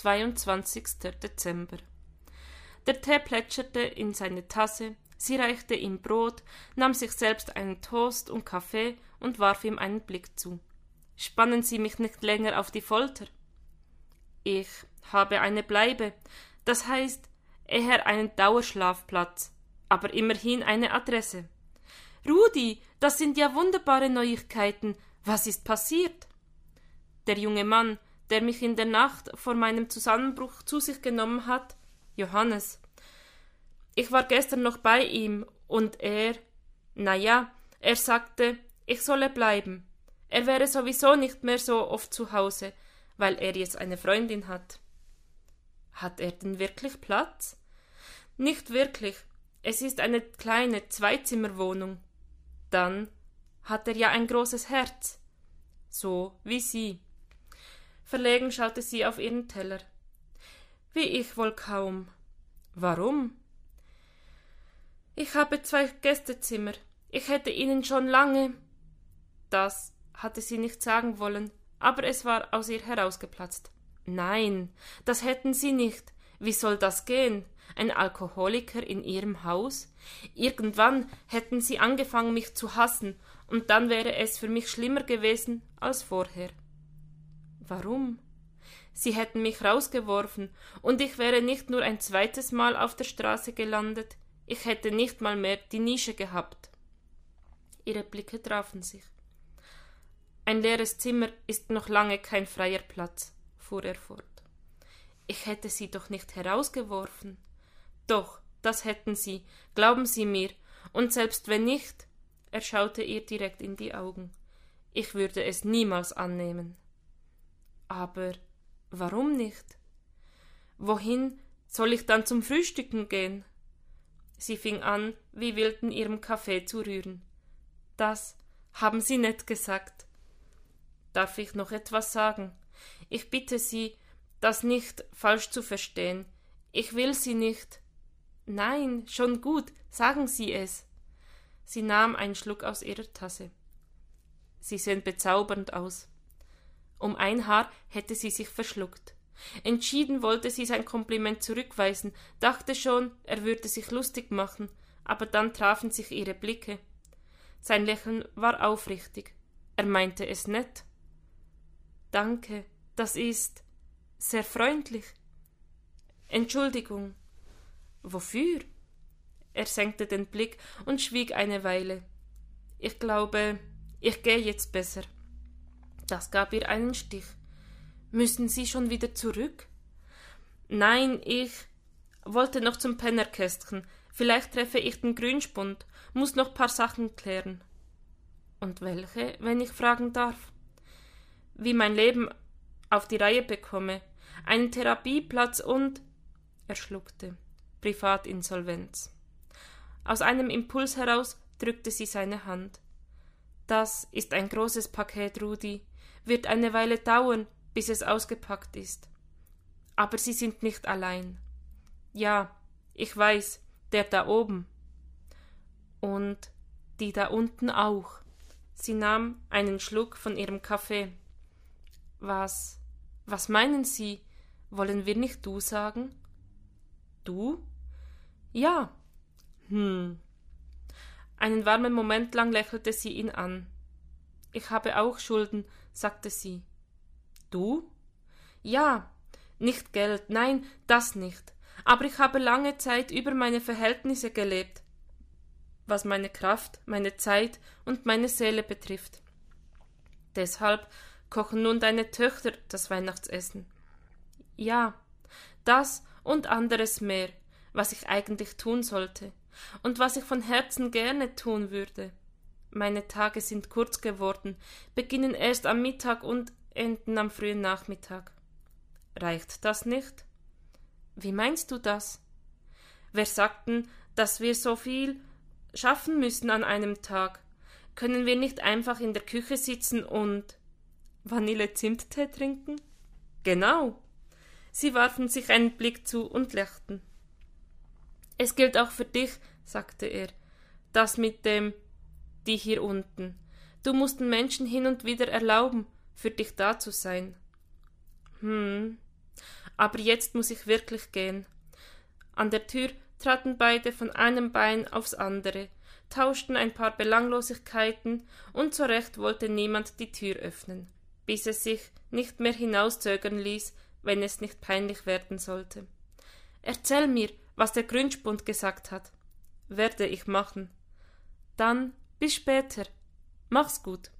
22. Dezember. Der Tee plätscherte in seine Tasse, sie reichte ihm Brot, nahm sich selbst einen Toast und Kaffee und warf ihm einen Blick zu. Spannen Sie mich nicht länger auf die Folter. Ich habe eine Bleibe, das heißt eher einen Dauerschlafplatz, aber immerhin eine Adresse. Rudi, das sind ja wunderbare Neuigkeiten. Was ist passiert? Der junge Mann, der mich in der Nacht vor meinem Zusammenbruch zu sich genommen hat, Johannes. Ich war gestern noch bei ihm und er, na ja, er sagte, ich solle bleiben. Er wäre sowieso nicht mehr so oft zu Hause, weil er jetzt eine Freundin hat. Hat er denn wirklich Platz? Nicht wirklich. Es ist eine kleine Zweizimmerwohnung. Dann hat er ja ein großes Herz. So wie Sie. Verlegen schaute sie auf ihren Teller. Wie ich wohl kaum. Warum? Ich habe zwei Gästezimmer. Ich hätte Ihnen schon lange. Das hatte sie nicht sagen wollen, aber es war aus ihr herausgeplatzt. Nein, das hätten Sie nicht. Wie soll das gehen? Ein Alkoholiker in Ihrem Haus? Irgendwann hätten Sie angefangen, mich zu hassen, und dann wäre es für mich schlimmer gewesen als vorher. Warum? Sie hätten mich rausgeworfen, und ich wäre nicht nur ein zweites Mal auf der Straße gelandet, ich hätte nicht mal mehr die Nische gehabt. Ihre Blicke trafen sich. Ein leeres Zimmer ist noch lange kein freier Platz, fuhr er fort. Ich hätte Sie doch nicht herausgeworfen. Doch, das hätten Sie, glauben Sie mir, und selbst wenn nicht, er schaute ihr direkt in die Augen, ich würde es niemals annehmen. Aber warum nicht? Wohin soll ich dann zum Frühstücken gehen? Sie fing an, wie wild in ihrem Kaffee zu rühren. Das haben Sie nicht gesagt. Darf ich noch etwas sagen? Ich bitte Sie, das nicht falsch zu verstehen. Ich will Sie nicht. Nein, schon gut, sagen Sie es. Sie nahm einen Schluck aus ihrer Tasse. Sie sehen bezaubernd aus. Um ein Haar hätte sie sich verschluckt. Entschieden wollte sie sein Kompliment zurückweisen, dachte schon, er würde sich lustig machen, aber dann trafen sich ihre Blicke. Sein Lächeln war aufrichtig. Er meinte es nett. Danke, das ist sehr freundlich. Entschuldigung. Wofür? Er senkte den Blick und schwieg eine Weile. Ich glaube, ich gehe jetzt besser. Das gab ihr einen Stich. Müssen Sie schon wieder zurück? Nein, ich wollte noch zum Pennerkästchen. Vielleicht treffe ich den Grünspund, muss noch paar Sachen klären. Und welche, wenn ich fragen darf? Wie mein Leben auf die Reihe bekomme, einen Therapieplatz und er schluckte. Privatinsolvenz. Aus einem Impuls heraus drückte sie seine Hand. Das ist ein großes Paket, Rudi wird eine Weile dauern, bis es ausgepackt ist. Aber Sie sind nicht allein. Ja, ich weiß, der da oben. Und die da unten auch. Sie nahm einen Schluck von ihrem Kaffee. Was, was meinen Sie? Wollen wir nicht du sagen? Du? Ja. Hm. Einen warmen Moment lang lächelte sie ihn an. Ich habe auch Schulden, sagte sie. Du? Ja, nicht Geld, nein, das nicht. Aber ich habe lange Zeit über meine Verhältnisse gelebt, was meine Kraft, meine Zeit und meine Seele betrifft. Deshalb kochen nun deine Töchter das Weihnachtsessen. Ja, das und anderes mehr, was ich eigentlich tun sollte und was ich von Herzen gerne tun würde. Meine Tage sind kurz geworden, beginnen erst am Mittag und enden am frühen Nachmittag. Reicht das nicht? Wie meinst du das? Wer sagten, dass wir so viel schaffen müssen an einem Tag? Können wir nicht einfach in der Küche sitzen und Vanille-Zimttee trinken? Genau. Sie warfen sich einen Blick zu und lachten. Es gilt auch für dich, sagte er, das mit dem die hier unten. Du musst den Menschen hin und wieder erlauben, für dich da zu sein. Hm. aber jetzt muss ich wirklich gehen. An der Tür traten beide von einem Bein aufs andere, tauschten ein paar Belanglosigkeiten, und so recht wollte niemand die Tür öffnen, bis es sich nicht mehr hinauszögern ließ, wenn es nicht peinlich werden sollte. Erzähl mir, was der Grünspund gesagt hat. Werde ich machen. Dann bis später. Mach's gut.